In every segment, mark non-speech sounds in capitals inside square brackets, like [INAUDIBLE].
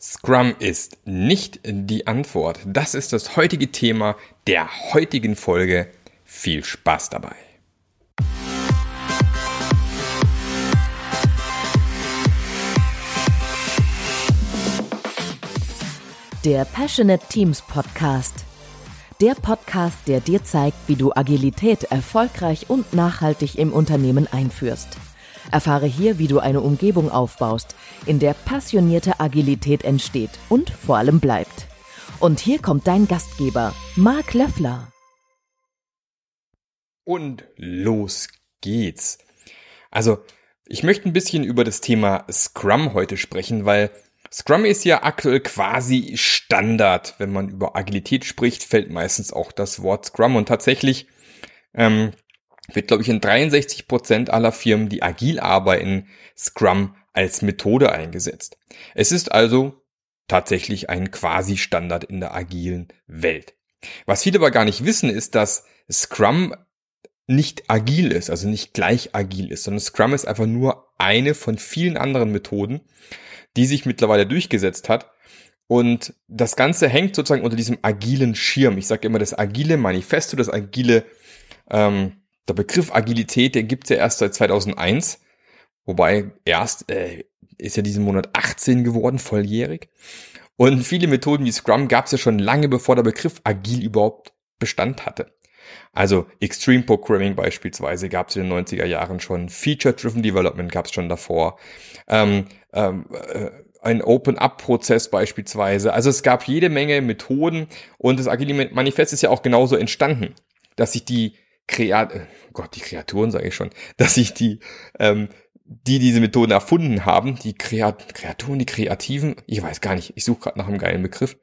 Scrum ist nicht die Antwort. Das ist das heutige Thema der heutigen Folge. Viel Spaß dabei. Der Passionate Teams Podcast. Der Podcast, der dir zeigt, wie du Agilität erfolgreich und nachhaltig im Unternehmen einführst. Erfahre hier, wie du eine Umgebung aufbaust, in der passionierte Agilität entsteht und vor allem bleibt. Und hier kommt dein Gastgeber, Marc Löffler. Und los geht's. Also, ich möchte ein bisschen über das Thema Scrum heute sprechen, weil Scrum ist ja aktuell quasi Standard. Wenn man über Agilität spricht, fällt meistens auch das Wort Scrum. Und tatsächlich ähm, wird, glaube ich, in 63 Prozent aller Firmen, die agil arbeiten, Scrum als Methode eingesetzt. Es ist also tatsächlich ein Quasi-Standard in der agilen Welt. Was viele aber gar nicht wissen, ist, dass Scrum nicht agil ist, also nicht gleich agil ist, sondern Scrum ist einfach nur eine von vielen anderen Methoden, die sich mittlerweile durchgesetzt hat. Und das Ganze hängt sozusagen unter diesem agilen Schirm. Ich sage immer das agile Manifesto, das agile ähm, der Begriff Agilität, den gibt's ja erst seit 2001, wobei erst äh, ist ja diesen Monat 18 geworden, volljährig. Und viele Methoden wie Scrum gab's ja schon lange, bevor der Begriff agil überhaupt Bestand hatte. Also Extreme Programming beispielsweise gab's in den 90er Jahren schon, Feature-Driven Development gab's schon davor, ähm, ähm, äh, ein Open-up-Prozess beispielsweise. Also es gab jede Menge Methoden und das Agile Manifest ist ja auch genauso entstanden, dass sich die Kreat oh Gott, die Kreaturen sage ich schon, [LAUGHS] dass sich die, ähm, die diese Methoden erfunden haben, die Kreat Kreaturen, die Kreativen, ich weiß gar nicht, ich suche gerade nach einem geilen Begriff.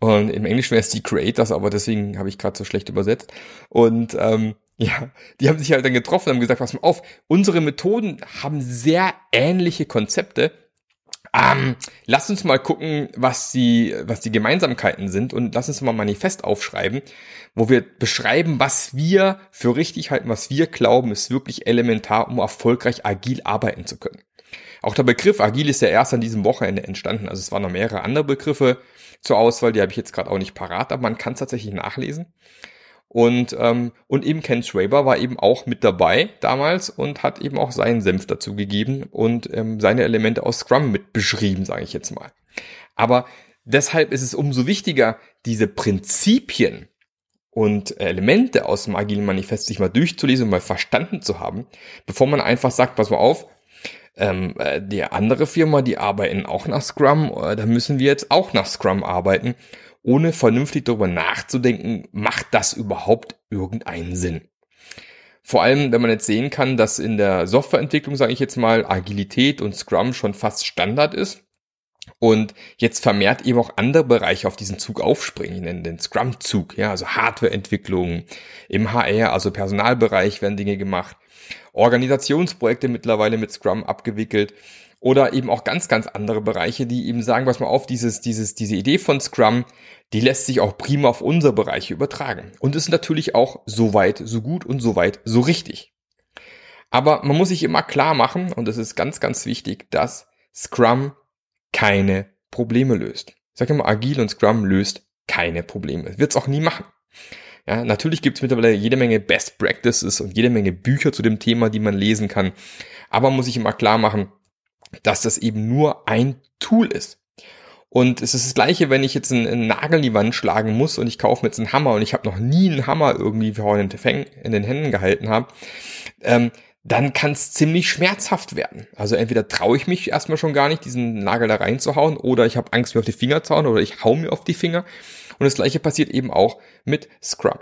Und im Englischen wäre es die Creators, aber deswegen habe ich gerade so schlecht übersetzt. Und ähm, [LAUGHS] ja, die haben sich halt dann getroffen und haben gesagt, pass mal auf, unsere Methoden haben sehr ähnliche Konzepte ähm, lass uns mal gucken, was die, was die Gemeinsamkeiten sind und lass uns mal ein Manifest aufschreiben, wo wir beschreiben, was wir für richtig halten, was wir glauben, ist wirklich elementar, um erfolgreich agil arbeiten zu können. Auch der Begriff agil ist ja erst an diesem Wochenende entstanden. Also es waren noch mehrere andere Begriffe zur Auswahl, die habe ich jetzt gerade auch nicht parat, aber man kann es tatsächlich nachlesen. Und, ähm, und eben Ken Schwaber war eben auch mit dabei damals und hat eben auch seinen Senf dazu gegeben und ähm, seine Elemente aus Scrum mit beschrieben, sage ich jetzt mal. Aber deshalb ist es umso wichtiger, diese Prinzipien und Elemente aus dem Agilen Manifest sich mal durchzulesen und mal verstanden zu haben, bevor man einfach sagt, pass mal auf, ähm, äh, die andere Firma, die arbeiten auch nach Scrum, äh, da müssen wir jetzt auch nach Scrum arbeiten ohne vernünftig darüber nachzudenken, macht das überhaupt irgendeinen Sinn? Vor allem, wenn man jetzt sehen kann, dass in der Softwareentwicklung, sage ich jetzt mal, Agilität und Scrum schon fast Standard ist und jetzt vermehrt eben auch andere Bereiche auf diesen Zug aufspringen, ich nenne den Scrum-Zug, ja, also Hardwareentwicklung, im HR, also Personalbereich werden Dinge gemacht, Organisationsprojekte mittlerweile mit Scrum abgewickelt oder eben auch ganz, ganz andere Bereiche, die eben sagen, was mal auf, dieses, dieses, diese Idee von Scrum, die lässt sich auch prima auf unsere Bereiche übertragen. Und ist natürlich auch so weit, so gut und so weit, so richtig. Aber man muss sich immer klar machen, und das ist ganz, ganz wichtig, dass Scrum keine Probleme löst. Ich sage immer, Agil und Scrum löst keine Probleme. Wird es auch nie machen. Ja, natürlich gibt es mittlerweile jede Menge Best Practices und jede Menge Bücher zu dem Thema, die man lesen kann. Aber man muss sich immer klar machen, dass das eben nur ein Tool ist. Und es ist das gleiche, wenn ich jetzt einen, einen Nagel in die Wand schlagen muss und ich kaufe mir jetzt einen Hammer und ich habe noch nie einen Hammer irgendwie in den Händen gehalten habe, ähm, dann kann es ziemlich schmerzhaft werden. Also entweder traue ich mich erstmal schon gar nicht, diesen Nagel da reinzuhauen, oder ich habe Angst, mir auf die Finger zu hauen, oder ich hau mir auf die Finger. Und das gleiche passiert eben auch mit Scrum.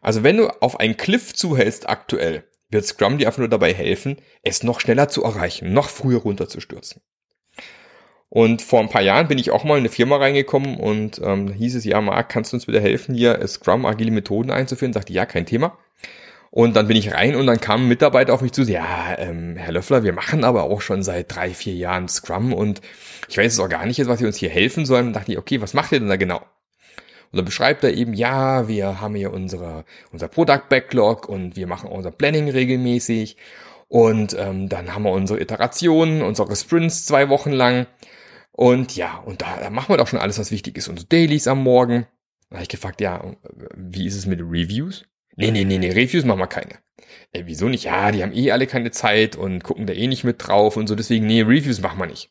Also wenn du auf einen Cliff zuhältst aktuell, wird Scrum dir einfach nur dabei helfen, es noch schneller zu erreichen, noch früher runterzustürzen. Und vor ein paar Jahren bin ich auch mal in eine Firma reingekommen und ähm, hieß es, ja, Marc, kannst du uns bitte helfen, hier Scrum agile Methoden einzuführen? Sagte, ja, kein Thema. Und dann bin ich rein und dann kam ein Mitarbeiter auf mich zu, ja, ähm, Herr Löffler, wir machen aber auch schon seit drei, vier Jahren Scrum und ich weiß jetzt auch gar nicht, was Sie uns hier helfen sollen. Und dachte ich, okay, was macht ihr denn da genau? Und dann beschreibt er eben, ja, wir haben hier unsere, unser Product Backlog und wir machen unser Planning regelmäßig. Und ähm, dann haben wir unsere Iterationen, unsere Sprints zwei Wochen lang. Und ja, und da, da machen wir doch schon alles, was wichtig ist. Unsere Dailies am Morgen. Da habe ich gefragt, ja, wie ist es mit Reviews? Nee, nee, nee, nee, Reviews machen wir keine. Äh, wieso nicht? Ja, die haben eh alle keine Zeit und gucken da eh nicht mit drauf und so, deswegen, nee, Reviews machen wir nicht.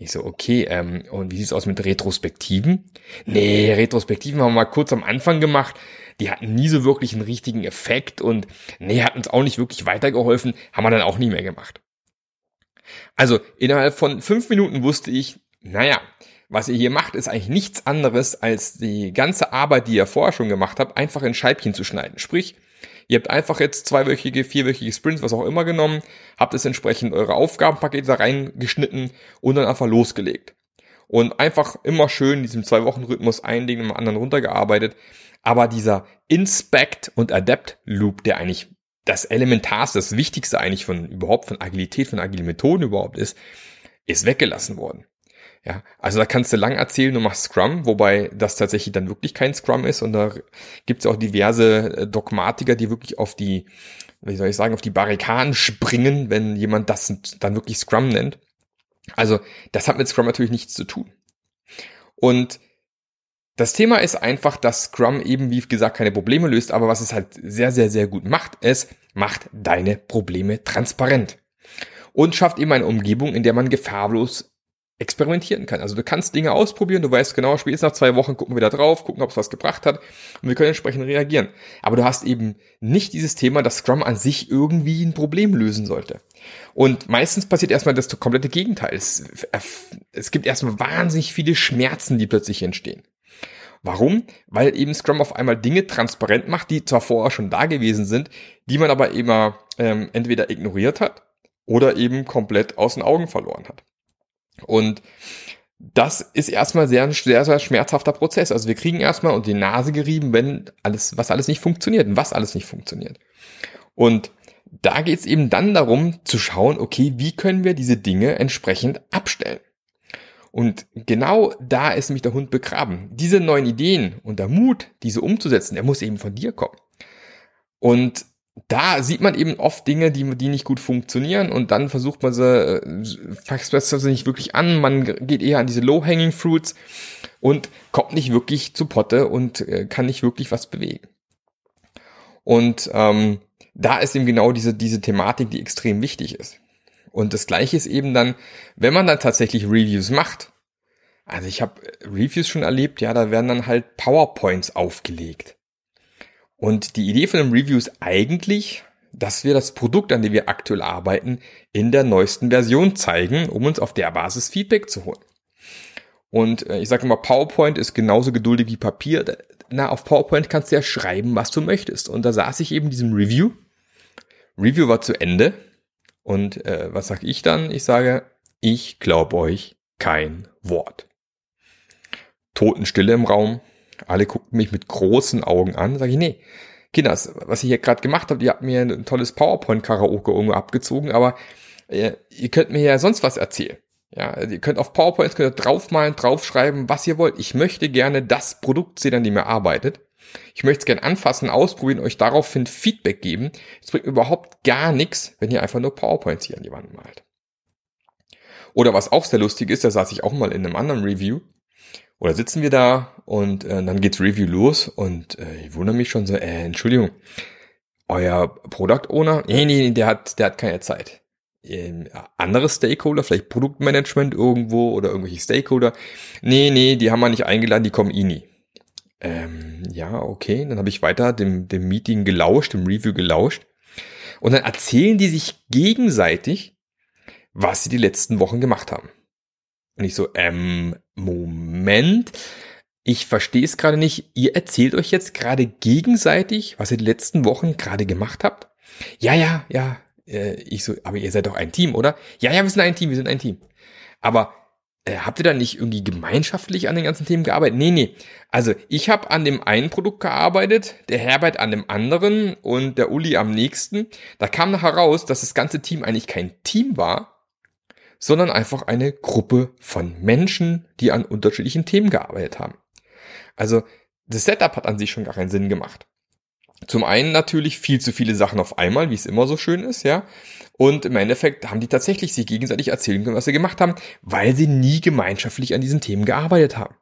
Ich so, okay, ähm, und wie sieht's aus mit Retrospektiven? Nee, Retrospektiven haben wir mal kurz am Anfang gemacht. Die hatten nie so wirklich einen richtigen Effekt und nee, hat uns auch nicht wirklich weitergeholfen, haben wir dann auch nie mehr gemacht. Also innerhalb von fünf Minuten wusste ich, naja, was ihr hier macht, ist eigentlich nichts anderes, als die ganze Arbeit, die ihr vorher schon gemacht habt, einfach in Scheibchen zu schneiden. Sprich, Ihr habt einfach jetzt zweiwöchige, vierwöchige Sprints, was auch immer genommen, habt es entsprechend eure Aufgabenpakete da reingeschnitten und dann einfach losgelegt. Und einfach immer schön in diesem Zwei-Wochen-Rhythmus ein Ding im anderen runtergearbeitet. Aber dieser Inspect und Adapt Loop, der eigentlich das Elementarste, das Wichtigste eigentlich von überhaupt von Agilität, von agilen Methoden überhaupt ist, ist weggelassen worden. Ja, also da kannst du lang erzählen, du machst Scrum, wobei das tatsächlich dann wirklich kein Scrum ist und da gibt es auch diverse äh, Dogmatiker, die wirklich auf die, wie soll ich sagen, auf die Barrikaden springen, wenn jemand das dann wirklich Scrum nennt. Also das hat mit Scrum natürlich nichts zu tun. Und das Thema ist einfach, dass Scrum eben, wie gesagt, keine Probleme löst, aber was es halt sehr, sehr, sehr gut macht, es macht deine Probleme transparent und schafft eben eine Umgebung, in der man gefahrlos experimentieren kann. Also du kannst Dinge ausprobieren, du weißt genau, spätestens nach zwei Wochen gucken wir da drauf, gucken, ob es was gebracht hat und wir können entsprechend reagieren. Aber du hast eben nicht dieses Thema, dass Scrum an sich irgendwie ein Problem lösen sollte. Und meistens passiert erstmal das komplette Gegenteil. Es, es gibt erstmal wahnsinnig viele Schmerzen, die plötzlich entstehen. Warum? Weil eben Scrum auf einmal Dinge transparent macht, die zwar vorher schon da gewesen sind, die man aber immer ähm, entweder ignoriert hat oder eben komplett aus den Augen verloren hat. Und das ist erstmal sehr, sehr, sehr schmerzhafter Prozess. Also wir kriegen erstmal und die Nase gerieben, wenn alles, was alles nicht funktioniert und was alles nicht funktioniert. Und da geht es eben dann darum zu schauen, okay, wie können wir diese Dinge entsprechend abstellen? Und genau da ist nämlich der Hund begraben. Diese neuen Ideen und der Mut, diese umzusetzen, der muss eben von dir kommen. Und da sieht man eben oft Dinge, die, die nicht gut funktionieren und dann versucht man sie, äh, fasst sie nicht wirklich an, man geht eher an diese Low-Hanging Fruits und kommt nicht wirklich zu Potte und äh, kann nicht wirklich was bewegen. Und ähm, da ist eben genau diese, diese Thematik, die extrem wichtig ist. Und das gleiche ist eben dann, wenn man dann tatsächlich Reviews macht. Also ich habe Reviews schon erlebt, ja, da werden dann halt PowerPoints aufgelegt. Und die Idee von dem Review ist eigentlich, dass wir das Produkt, an dem wir aktuell arbeiten, in der neuesten Version zeigen, um uns auf der Basis Feedback zu holen. Und äh, ich sage immer, PowerPoint ist genauso geduldig wie Papier. Na, auf PowerPoint kannst du ja schreiben, was du möchtest. Und da saß ich eben diesem Review. Review war zu Ende. Und äh, was sage ich dann? Ich sage, ich glaube euch kein Wort. Totenstille im Raum. Alle guckten mich mit großen Augen an. Sag ich, nee, Kinders, was ihr hier gerade gemacht habt, ihr habt mir ein tolles PowerPoint-Karaoke irgendwo abgezogen, aber äh, ihr könnt mir ja sonst was erzählen. Ja, also ihr könnt auf PowerPoint könnt ihr draufmalen, draufschreiben, was ihr wollt. Ich möchte gerne das Produkt sehen, an dem ihr arbeitet. Ich möchte es gerne anfassen, ausprobieren, euch daraufhin Feedback geben. Es bringt überhaupt gar nichts, wenn ihr einfach nur PowerPoints hier an die Wand malt. Oder was auch sehr lustig ist, da saß ich auch mal in einem anderen Review. Oder sitzen wir da und äh, dann geht's Review los und äh, ich wundere mich schon so, äh, Entschuldigung, euer Product Owner, nee, nee, der hat, der hat keine Zeit. Ähm, andere Stakeholder, vielleicht Produktmanagement irgendwo oder irgendwelche Stakeholder, nee, nee, die haben wir nicht eingeladen, die kommen eh nie. Ähm, ja, okay, dann habe ich weiter dem, dem Meeting gelauscht, dem Review gelauscht und dann erzählen die sich gegenseitig, was sie die letzten Wochen gemacht haben. Und ich so, ähm, Moment, ich verstehe es gerade nicht. Ihr erzählt euch jetzt gerade gegenseitig, was ihr die letzten Wochen gerade gemacht habt? Ja, ja, ja. Äh, ich so, aber ihr seid doch ein Team, oder? Ja, ja, wir sind ein Team, wir sind ein Team. Aber äh, habt ihr da nicht irgendwie gemeinschaftlich an den ganzen Themen gearbeitet? Nee, nee. Also ich habe an dem einen Produkt gearbeitet, der Herbert an dem anderen und der Uli am nächsten. Da kam nachher raus, dass das ganze Team eigentlich kein Team war, sondern einfach eine Gruppe von Menschen, die an unterschiedlichen Themen gearbeitet haben. Also das Setup hat an sich schon gar keinen Sinn gemacht. Zum einen natürlich viel zu viele Sachen auf einmal, wie es immer so schön ist, ja. Und im Endeffekt haben die tatsächlich sich gegenseitig erzählen können, was sie gemacht haben, weil sie nie gemeinschaftlich an diesen Themen gearbeitet haben.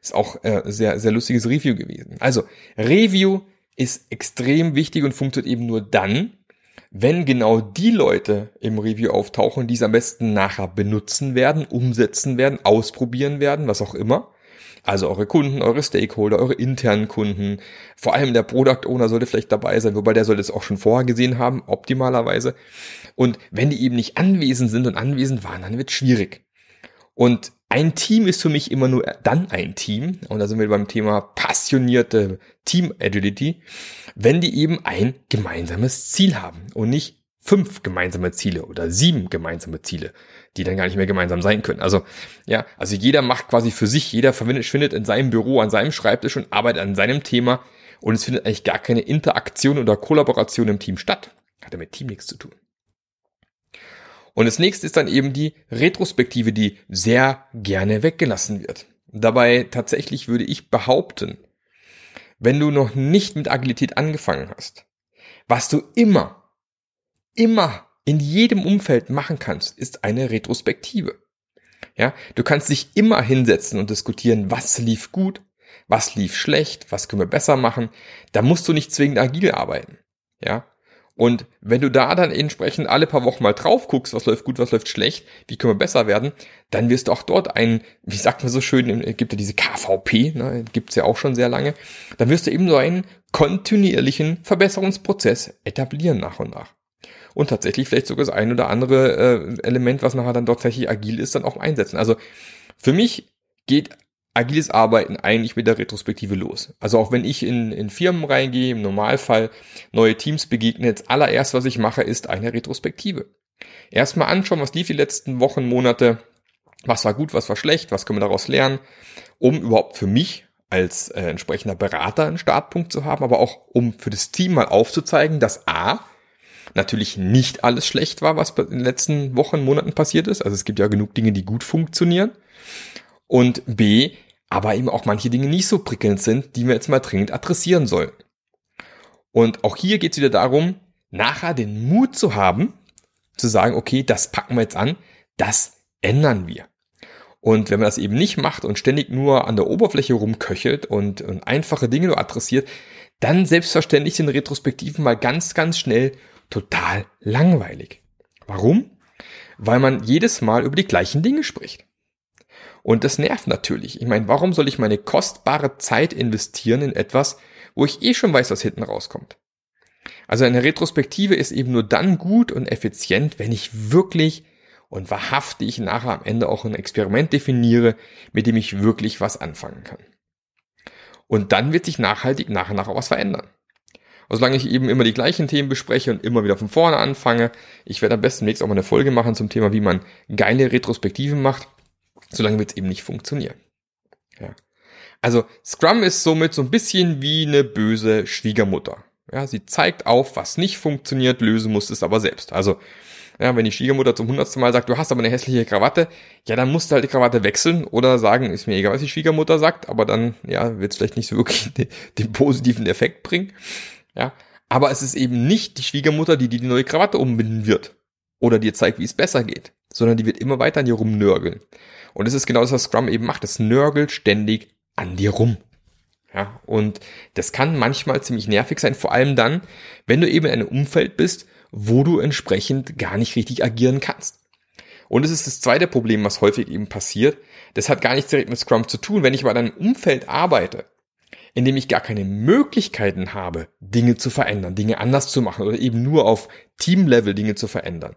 Ist auch äh, sehr, sehr lustiges Review gewesen. Also, Review ist extrem wichtig und funktioniert eben nur dann, wenn genau die Leute im Review auftauchen, die es am besten nachher benutzen werden, umsetzen werden, ausprobieren werden, was auch immer. Also eure Kunden, eure Stakeholder, eure internen Kunden. Vor allem der Product Owner sollte vielleicht dabei sein, wobei der sollte es auch schon vorher gesehen haben, optimalerweise. Und wenn die eben nicht anwesend sind und anwesend waren, dann wird schwierig. Und ein Team ist für mich immer nur dann ein Team, und da sind wir beim Thema passionierte Team Agility, wenn die eben ein gemeinsames Ziel haben und nicht fünf gemeinsame Ziele oder sieben gemeinsame Ziele, die dann gar nicht mehr gemeinsam sein können. Also ja, also jeder macht quasi für sich, jeder findet in seinem Büro, an seinem Schreibtisch und arbeitet an seinem Thema und es findet eigentlich gar keine Interaktion oder Kollaboration im Team statt. Hat ja mit Team nichts zu tun. Und das nächste ist dann eben die Retrospektive, die sehr gerne weggelassen wird. Dabei tatsächlich würde ich behaupten, wenn du noch nicht mit Agilität angefangen hast, was du immer, immer in jedem Umfeld machen kannst, ist eine Retrospektive. Ja, du kannst dich immer hinsetzen und diskutieren, was lief gut, was lief schlecht, was können wir besser machen. Da musst du nicht zwingend agil arbeiten. Ja, und wenn du da dann entsprechend alle paar Wochen mal drauf guckst, was läuft gut, was läuft schlecht, wie können wir besser werden, dann wirst du auch dort ein, wie sagt man so schön, gibt ja diese KVP, ne, gibt's ja auch schon sehr lange, dann wirst du eben so einen kontinuierlichen Verbesserungsprozess etablieren nach und nach. Und tatsächlich vielleicht sogar das ein oder andere äh, Element, was nachher dann dort tatsächlich agil ist, dann auch einsetzen. Also für mich geht agiles Arbeiten eigentlich mit der Retrospektive los. Also auch wenn ich in, in Firmen reingehe, im Normalfall neue Teams begegne, das allererst, was ich mache, ist eine Retrospektive. Erstmal anschauen, was lief die letzten Wochen, Monate, was war gut, was war schlecht, was können wir daraus lernen, um überhaupt für mich als äh, entsprechender Berater einen Startpunkt zu haben, aber auch um für das Team mal aufzuzeigen, dass A, natürlich nicht alles schlecht war, was in den letzten Wochen, Monaten passiert ist. Also es gibt ja genug Dinge, die gut funktionieren. Und B, aber eben auch manche Dinge nicht so prickelnd sind, die wir jetzt mal dringend adressieren sollen. Und auch hier geht es wieder darum, nachher den Mut zu haben, zu sagen, okay, das packen wir jetzt an, das ändern wir. Und wenn man das eben nicht macht und ständig nur an der Oberfläche rumköchelt und, und einfache Dinge nur adressiert, dann selbstverständlich sind Retrospektiven mal ganz, ganz schnell total langweilig. Warum? Weil man jedes Mal über die gleichen Dinge spricht. Und das nervt natürlich. Ich meine, warum soll ich meine kostbare Zeit investieren in etwas, wo ich eh schon weiß, was hinten rauskommt? Also eine Retrospektive ist eben nur dann gut und effizient, wenn ich wirklich und wahrhaftig nachher am Ende auch ein Experiment definiere, mit dem ich wirklich was anfangen kann. Und dann wird sich nachhaltig nachher nachher was verändern. Also solange ich eben immer die gleichen Themen bespreche und immer wieder von vorne anfange, ich werde am besten nächstes auch mal eine Folge machen zum Thema, wie man geile Retrospektiven macht, solange wird es eben nicht funktionieren. Ja. Also Scrum ist somit so ein bisschen wie eine böse Schwiegermutter. Ja, sie zeigt auf, was nicht funktioniert, lösen muss es aber selbst. Also, ja, wenn die Schwiegermutter zum hundertsten Mal sagt, du hast aber eine hässliche Krawatte, ja, dann musst du halt die Krawatte wechseln oder sagen, ist mir egal, was die Schwiegermutter sagt, aber dann, ja, wird es vielleicht nicht so wirklich [LAUGHS] den, den positiven Effekt bringen. Ja, aber es ist eben nicht die Schwiegermutter, die dir die neue Krawatte umbinden wird oder dir zeigt, wie es besser geht, sondern die wird immer weiter an dir rumnörgeln. Und es ist genau das, was Scrum eben macht. Es nörgelt ständig an dir rum. Ja, und das kann manchmal ziemlich nervig sein, vor allem dann, wenn du eben in einem Umfeld bist, wo du entsprechend gar nicht richtig agieren kannst. Und es ist das zweite Problem, was häufig eben passiert. Das hat gar nichts direkt mit Scrum zu tun. Wenn ich aber in einem Umfeld arbeite, in dem ich gar keine Möglichkeiten habe, Dinge zu verändern, Dinge anders zu machen oder eben nur auf Teamlevel Dinge zu verändern,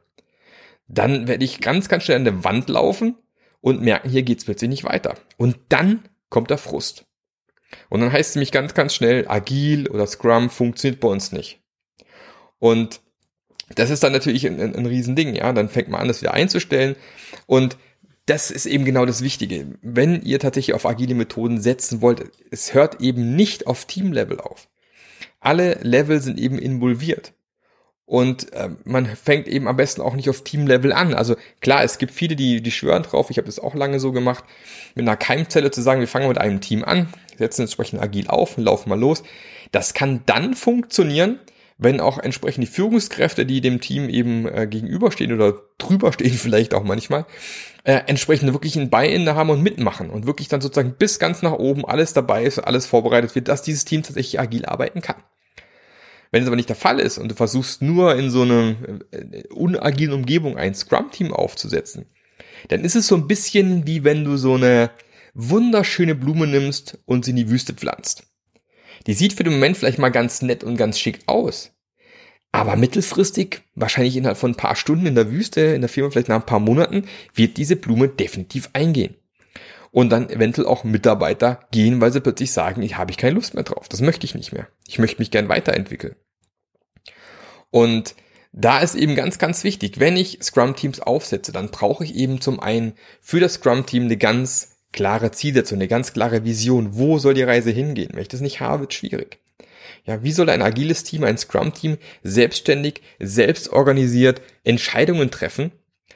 dann werde ich ganz, ganz schnell an der Wand laufen und merken, hier geht's plötzlich nicht weiter. Und dann kommt der Frust. Und dann heißt es nämlich ganz, ganz schnell, agil oder Scrum funktioniert bei uns nicht. Und das ist dann natürlich ein, ein, ein Riesending, ja. Dann fängt man an, das wieder einzustellen. Und das ist eben genau das Wichtige. Wenn ihr tatsächlich auf agile Methoden setzen wollt, es hört eben nicht auf Teamlevel auf. Alle Level sind eben involviert. Und äh, man fängt eben am besten auch nicht auf Teamlevel an. Also klar, es gibt viele, die, die schwören drauf, ich habe das auch lange so gemacht, mit einer Keimzelle zu sagen, wir fangen mit einem Team an, setzen entsprechend agil auf und laufen mal los. Das kann dann funktionieren, wenn auch entsprechend die Führungskräfte, die dem Team eben äh, gegenüberstehen oder drüber stehen [LAUGHS] vielleicht auch manchmal, äh, entsprechend wirklich ein Buy-in haben und mitmachen und wirklich dann sozusagen bis ganz nach oben alles dabei ist, alles vorbereitet wird, dass dieses Team tatsächlich agil arbeiten kann. Wenn es aber nicht der Fall ist und du versuchst nur in so einer äh, unagilen Umgebung ein Scrum-Team aufzusetzen, dann ist es so ein bisschen wie wenn du so eine wunderschöne Blume nimmst und sie in die Wüste pflanzt. Die sieht für den Moment vielleicht mal ganz nett und ganz schick aus. Aber mittelfristig, wahrscheinlich innerhalb von ein paar Stunden in der Wüste, in der Firma vielleicht nach ein paar Monaten, wird diese Blume definitiv eingehen. Und dann eventuell auch Mitarbeiter gehen, weil sie plötzlich sagen, ich habe ich keine Lust mehr drauf. Das möchte ich nicht mehr. Ich möchte mich gern weiterentwickeln. Und da ist eben ganz, ganz wichtig, wenn ich Scrum-Teams aufsetze, dann brauche ich eben zum einen für das Scrum-Team eine ganz klare Zielsetzung, eine ganz klare Vision. Wo soll die Reise hingehen? Wenn ich das nicht habe, wird schwierig. Ja, wie soll ein agiles Team, ein Scrum-Team selbstständig, selbst organisiert Entscheidungen treffen,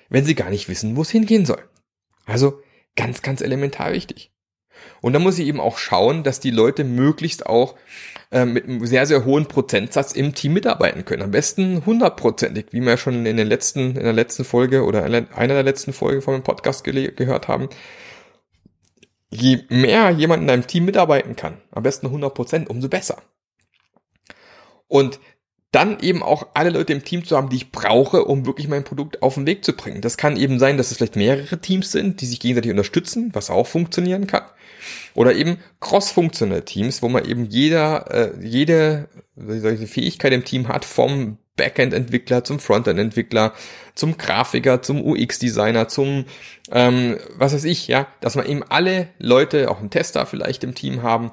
wenn sie gar nicht wissen, wo es hingehen soll? Also ganz, ganz elementar wichtig. Und da muss ich eben auch schauen, dass die Leute möglichst auch äh, mit einem sehr, sehr hohen Prozentsatz im Team mitarbeiten können. Am besten hundertprozentig, wie wir schon in, den letzten, in der letzten Folge oder einer der letzten Folge von dem Podcast gehört haben. Je mehr jemand in einem Team mitarbeiten kann, am besten 100 Prozent, umso besser. Und dann eben auch alle Leute im Team zu haben, die ich brauche, um wirklich mein Produkt auf den Weg zu bringen. Das kann eben sein, dass es vielleicht mehrere Teams sind, die sich gegenseitig unterstützen, was auch funktionieren kann. Oder eben cross-funktionelle Teams, wo man eben jeder, äh, jede solche Fähigkeit im Team hat, vom Backend-Entwickler zum Frontend-Entwickler, zum Grafiker, zum UX-Designer, zum, ähm, was weiß ich, ja, dass man eben alle Leute, auch einen Tester vielleicht im Team haben,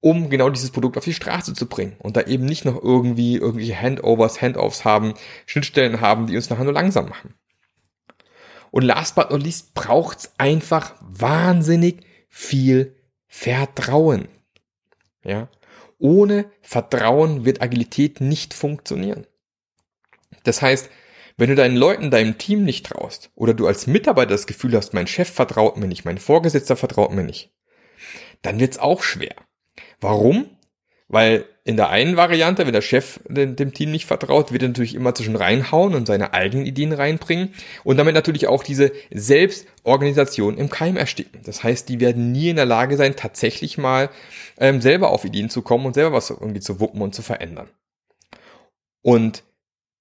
um genau dieses Produkt auf die Straße zu bringen und da eben nicht noch irgendwie irgendwelche Handovers, Handoffs haben, Schnittstellen haben, die uns nachher nur langsam machen. Und last but not least braucht's einfach wahnsinnig viel Vertrauen. Ja? Ohne Vertrauen wird Agilität nicht funktionieren. Das heißt, wenn du deinen Leuten, deinem Team nicht traust oder du als Mitarbeiter das Gefühl hast, mein Chef vertraut mir nicht, mein Vorgesetzter vertraut mir nicht, dann wird's auch schwer. Warum? Weil in der einen Variante, wenn der Chef dem, Team nicht vertraut, wird er natürlich immer zwischen reinhauen und seine eigenen Ideen reinbringen und damit natürlich auch diese Selbstorganisation im Keim ersticken. Das heißt, die werden nie in der Lage sein, tatsächlich mal ähm, selber auf Ideen zu kommen und selber was irgendwie zu wuppen und zu verändern. Und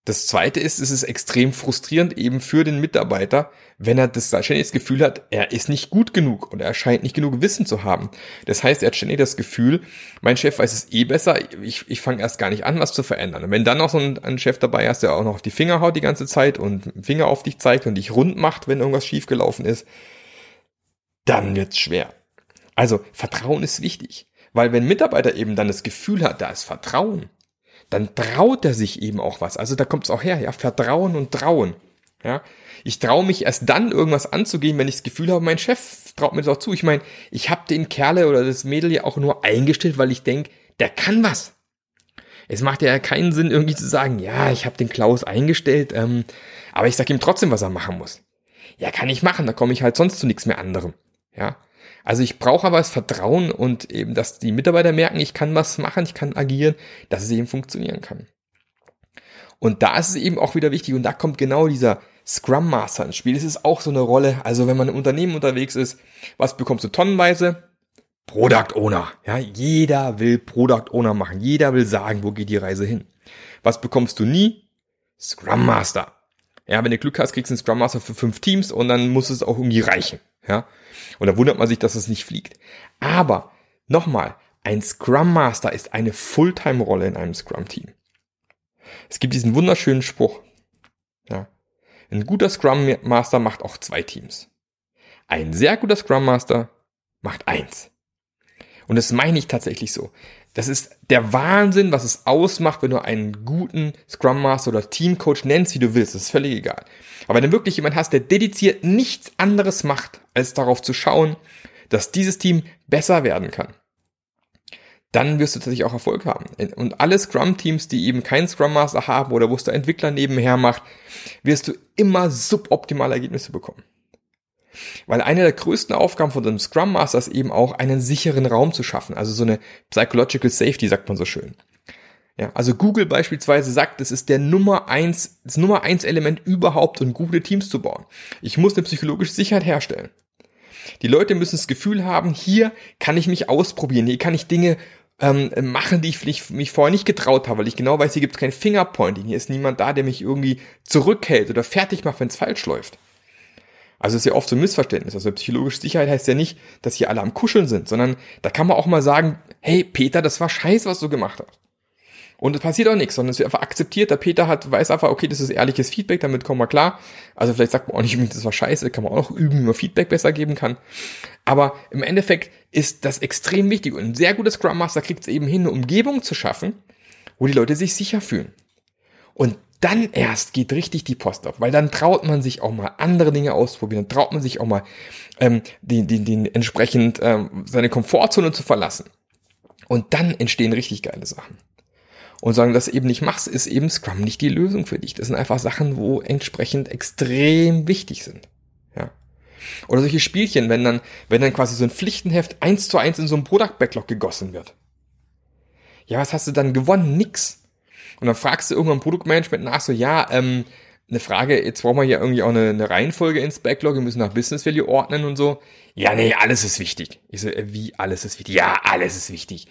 das zweite ist, es ist extrem frustrierend eben für den Mitarbeiter, wenn er das ständig das Gefühl hat, er ist nicht gut genug und er scheint nicht genug Wissen zu haben. Das heißt, er hat ständig das Gefühl, mein Chef weiß es eh besser, ich, ich fange erst gar nicht an, was zu verändern. Und wenn dann noch so ein, ein Chef dabei ist, der auch noch auf die Finger haut die ganze Zeit und Finger auf dich zeigt und dich rund macht, wenn irgendwas schiefgelaufen ist, dann wird's schwer. Also Vertrauen ist wichtig, weil wenn Mitarbeiter eben dann das Gefühl hat, da ist Vertrauen, dann traut er sich eben auch was. Also da kommt es auch her, ja, Vertrauen und Trauen. Ja, ich traue mich erst dann irgendwas anzugehen, wenn ich das Gefühl habe, mein Chef traut mir das auch zu. Ich meine, ich habe den Kerle oder das Mädel ja auch nur eingestellt, weil ich denke, der kann was. Es macht ja keinen Sinn, irgendwie zu sagen, ja, ich habe den Klaus eingestellt, ähm, aber ich sage ihm trotzdem, was er machen muss. Ja, kann ich machen, da komme ich halt sonst zu nichts mehr anderem. Ja, also ich brauche aber das Vertrauen und eben, dass die Mitarbeiter merken, ich kann was machen, ich kann agieren, dass es eben funktionieren kann. Und da ist es eben auch wieder wichtig und da kommt genau dieser Scrum Master ins Spiel. Das ist auch so eine Rolle. Also wenn man im Unternehmen unterwegs ist, was bekommst du tonnenweise? Product Owner. Ja, jeder will Product Owner machen. Jeder will sagen, wo geht die Reise hin. Was bekommst du nie? Scrum Master. Ja, wenn du Glück hast, kriegst du einen Scrum Master für fünf Teams und dann muss es auch irgendwie reichen. Ja, und da wundert man sich, dass es nicht fliegt. Aber nochmal, ein Scrum Master ist eine Fulltime-Rolle in einem Scrum-Team. Es gibt diesen wunderschönen Spruch. Ja, ein guter Scrum Master macht auch zwei Teams. Ein sehr guter Scrum Master macht eins. Und das meine ich tatsächlich so. Das ist der Wahnsinn, was es ausmacht, wenn du einen guten Scrum Master oder Team Coach nennst, wie du willst. Das ist völlig egal. Aber wenn du wirklich jemand hast, der dediziert nichts anderes macht, als darauf zu schauen, dass dieses Team besser werden kann, dann wirst du tatsächlich auch Erfolg haben. Und alle Scrum-Teams, die eben keinen Scrum Master haben oder wo es der Entwickler nebenher macht, wirst du immer suboptimale Ergebnisse bekommen. Weil eine der größten Aufgaben von einem Scrum Master ist eben auch, einen sicheren Raum zu schaffen. Also so eine Psychological Safety, sagt man so schön. Ja, also Google beispielsweise sagt, es ist der Nummer eins, das Nummer eins Element überhaupt, um gute Teams zu bauen. Ich muss eine psychologische Sicherheit herstellen. Die Leute müssen das Gefühl haben, hier kann ich mich ausprobieren, hier kann ich Dinge ähm, machen, die ich mich vorher nicht getraut habe, weil ich genau weiß, hier gibt es kein Fingerpointing, hier ist niemand da, der mich irgendwie zurückhält oder fertig macht, wenn es falsch läuft. Also ist ja oft so ein Missverständnis. Also psychologische Sicherheit heißt ja nicht, dass hier alle am Kuscheln sind, sondern da kann man auch mal sagen, hey Peter, das war scheiße, was du gemacht hast. Und es passiert auch nichts, sondern es wird einfach akzeptiert. Der Peter hat, weiß einfach, okay, das ist ehrliches Feedback, damit kommen wir klar. Also vielleicht sagt man auch nicht, das war scheiße, kann man auch noch üben, wie man Feedback besser geben kann. Aber im Endeffekt ist das extrem wichtig. Und ein sehr guter Scrum Master kriegt es eben hin, eine Umgebung zu schaffen, wo die Leute sich sicher fühlen. Und dann erst geht richtig die Post auf, weil dann traut man sich auch mal andere Dinge ausprobieren, dann traut man sich auch mal ähm, den, den, den entsprechend ähm, seine Komfortzone zu verlassen. Und dann entstehen richtig geile Sachen. Und sagen, dass du eben nicht machst, ist eben Scrum nicht die Lösung für dich. Das sind einfach Sachen, wo entsprechend extrem wichtig sind. Ja. Oder solche Spielchen, wenn dann, wenn dann quasi so ein Pflichtenheft eins zu eins in so einem Product Backlog gegossen wird. Ja, was hast du dann gewonnen? Nix. Und dann fragst du irgendwann Produktmanagement nach, so, ja, ähm, eine Frage, jetzt brauchen wir hier irgendwie auch eine, eine Reihenfolge ins Backlog, wir müssen nach Business Value ordnen und so. Ja, nee, alles ist wichtig. Ich so, äh, wie alles ist wichtig? Ja, alles ist wichtig.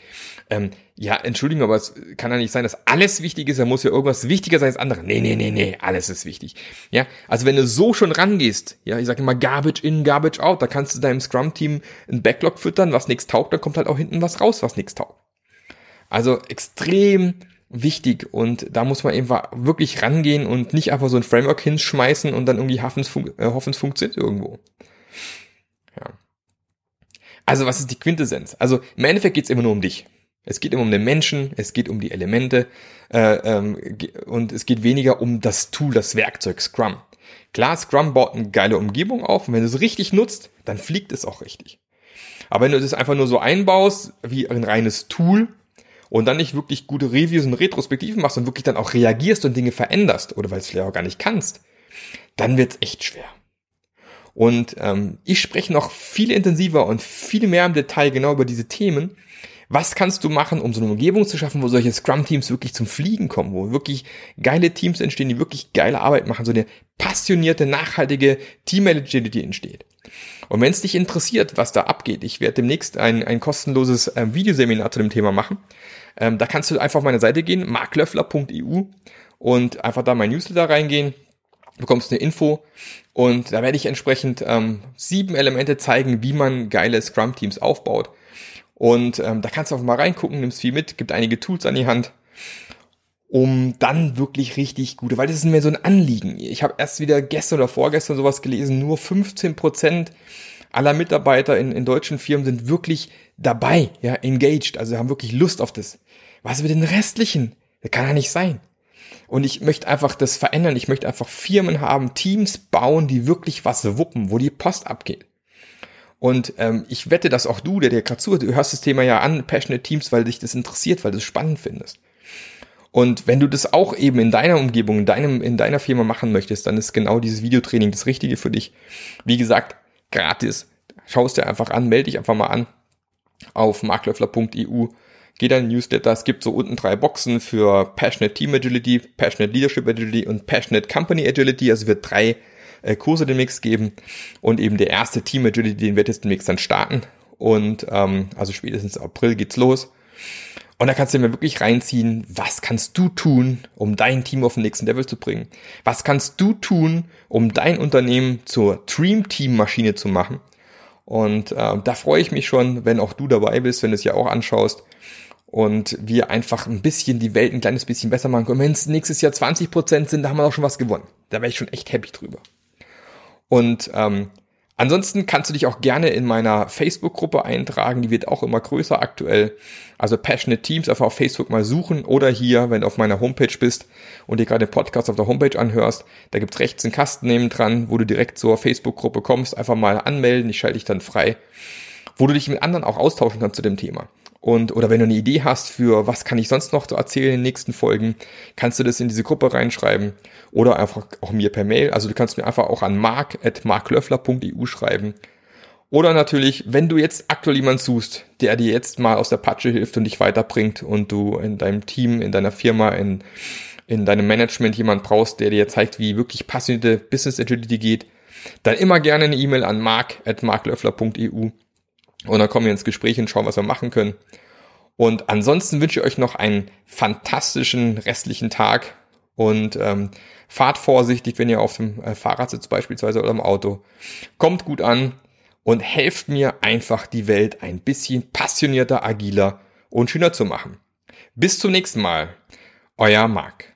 Ähm, ja, Entschuldigung, aber es kann ja nicht sein, dass alles wichtig ist, da muss ja irgendwas wichtiger sein als andere. Nee, nee, nee, nee, alles ist wichtig. Ja, also wenn du so schon rangehst, ja, ich sage immer Garbage in, Garbage out, da kannst du deinem Scrum-Team ein Backlog füttern, was nichts taugt, dann kommt halt auch hinten was raus, was nichts taugt. Also extrem wichtig und da muss man eben wirklich rangehen und nicht einfach so ein Framework hinschmeißen und dann irgendwie es, äh, hoffen, es funktioniert irgendwo. Ja. Also was ist die Quintessenz? Also im Endeffekt geht es immer nur um dich. Es geht immer um den Menschen, es geht um die Elemente äh, ähm, und es geht weniger um das Tool, das Werkzeug Scrum. Klar, Scrum baut eine geile Umgebung auf und wenn du es richtig nutzt, dann fliegt es auch richtig. Aber wenn du das einfach nur so einbaust, wie ein reines Tool, und dann nicht wirklich gute Reviews und Retrospektiven machst und wirklich dann auch reagierst und Dinge veränderst oder weil es vielleicht auch gar nicht kannst, dann wird's echt schwer. Und ähm, ich spreche noch viel intensiver und viel mehr im Detail genau über diese Themen. Was kannst du machen, um so eine Umgebung zu schaffen, wo solche Scrum-Teams wirklich zum Fliegen kommen, wo wirklich geile Teams entstehen, die wirklich geile Arbeit machen, so eine passionierte, nachhaltige Team-Agility entsteht. Und wenn es dich interessiert, was da abgeht, ich werde demnächst ein, ein kostenloses äh, Videoseminar zu dem Thema machen. Ähm, da kannst du einfach auf meine Seite gehen, marklöffler.eu und einfach da mein Newsletter reingehen, bekommst eine Info und da werde ich entsprechend ähm, sieben Elemente zeigen, wie man geile Scrum-Teams aufbaut. Und ähm, da kannst du einfach mal reingucken, nimmst viel mit, gibt einige Tools an die Hand, um dann wirklich richtig gute, weil das ist mir so ein Anliegen. Ich habe erst wieder gestern oder vorgestern sowas gelesen, nur 15 Prozent aller Mitarbeiter in, in deutschen Firmen sind wirklich dabei, ja, engaged, also haben wirklich Lust auf das. Was mit den restlichen? Das kann ja nicht sein. Und ich möchte einfach das verändern. Ich möchte einfach Firmen haben, Teams bauen, die wirklich was wuppen, wo die Post abgeht. Und ähm, ich wette, dass auch du, der dir gerade zuhört, du hörst das Thema ja an, Passionate Teams, weil dich das interessiert, weil du es spannend findest. Und wenn du das auch eben in deiner Umgebung, in deinem, in deiner Firma machen möchtest, dann ist genau dieses Videotraining das Richtige für dich. Wie gesagt, gratis. Schau es dir einfach an, melde dich einfach mal an auf marklöffler.eu Geh dann in Newsletter. Es gibt so unten drei Boxen für Passionate Team Agility, Passionate Leadership Agility und Passionate Company Agility. Also wird drei äh, Kurse demnächst geben. Und eben der erste Team Agility, den wird jetzt demnächst dann starten. Und ähm, also spätestens April geht's los. Und da kannst du mir wirklich reinziehen, was kannst du tun, um dein Team auf den nächsten Level zu bringen? Was kannst du tun, um dein Unternehmen zur Dream Team Maschine zu machen? Und äh, da freue ich mich schon, wenn auch du dabei bist, wenn du es ja auch anschaust und wir einfach ein bisschen die Welt ein kleines bisschen besser machen können. Wenn es nächstes Jahr 20 Prozent sind, da haben wir auch schon was gewonnen. Da wäre ich schon echt happy drüber. Und ähm, ansonsten kannst du dich auch gerne in meiner Facebook-Gruppe eintragen. Die wird auch immer größer aktuell. Also Passionate Teams einfach auf Facebook mal suchen oder hier, wenn du auf meiner Homepage bist und dir gerade den Podcast auf der Homepage anhörst, da gibt's rechts einen Kasten neben dran, wo du direkt zur Facebook-Gruppe kommst. Einfach mal anmelden. Ich schalte dich dann frei, wo du dich mit anderen auch austauschen kannst zu dem Thema. Und, oder wenn du eine Idee hast für, was kann ich sonst noch erzählen in den nächsten Folgen, kannst du das in diese Gruppe reinschreiben oder einfach auch mir per Mail. Also du kannst mir einfach auch an mark.marklöffler.eu schreiben. Oder natürlich, wenn du jetzt aktuell jemanden suchst, der dir jetzt mal aus der Patsche hilft und dich weiterbringt und du in deinem Team, in deiner Firma, in, in deinem Management jemand brauchst, der dir zeigt, wie wirklich passionierte Business Agility geht, dann immer gerne eine E-Mail an mark.marklöffler.eu und dann kommen wir ins Gespräch und schauen, was wir machen können. Und ansonsten wünsche ich euch noch einen fantastischen restlichen Tag und ähm, fahrt vorsichtig, wenn ihr auf dem äh, Fahrrad sitzt beispielsweise oder im Auto. Kommt gut an und helft mir einfach die Welt ein bisschen passionierter, agiler und schöner zu machen. Bis zum nächsten Mal. Euer Marc.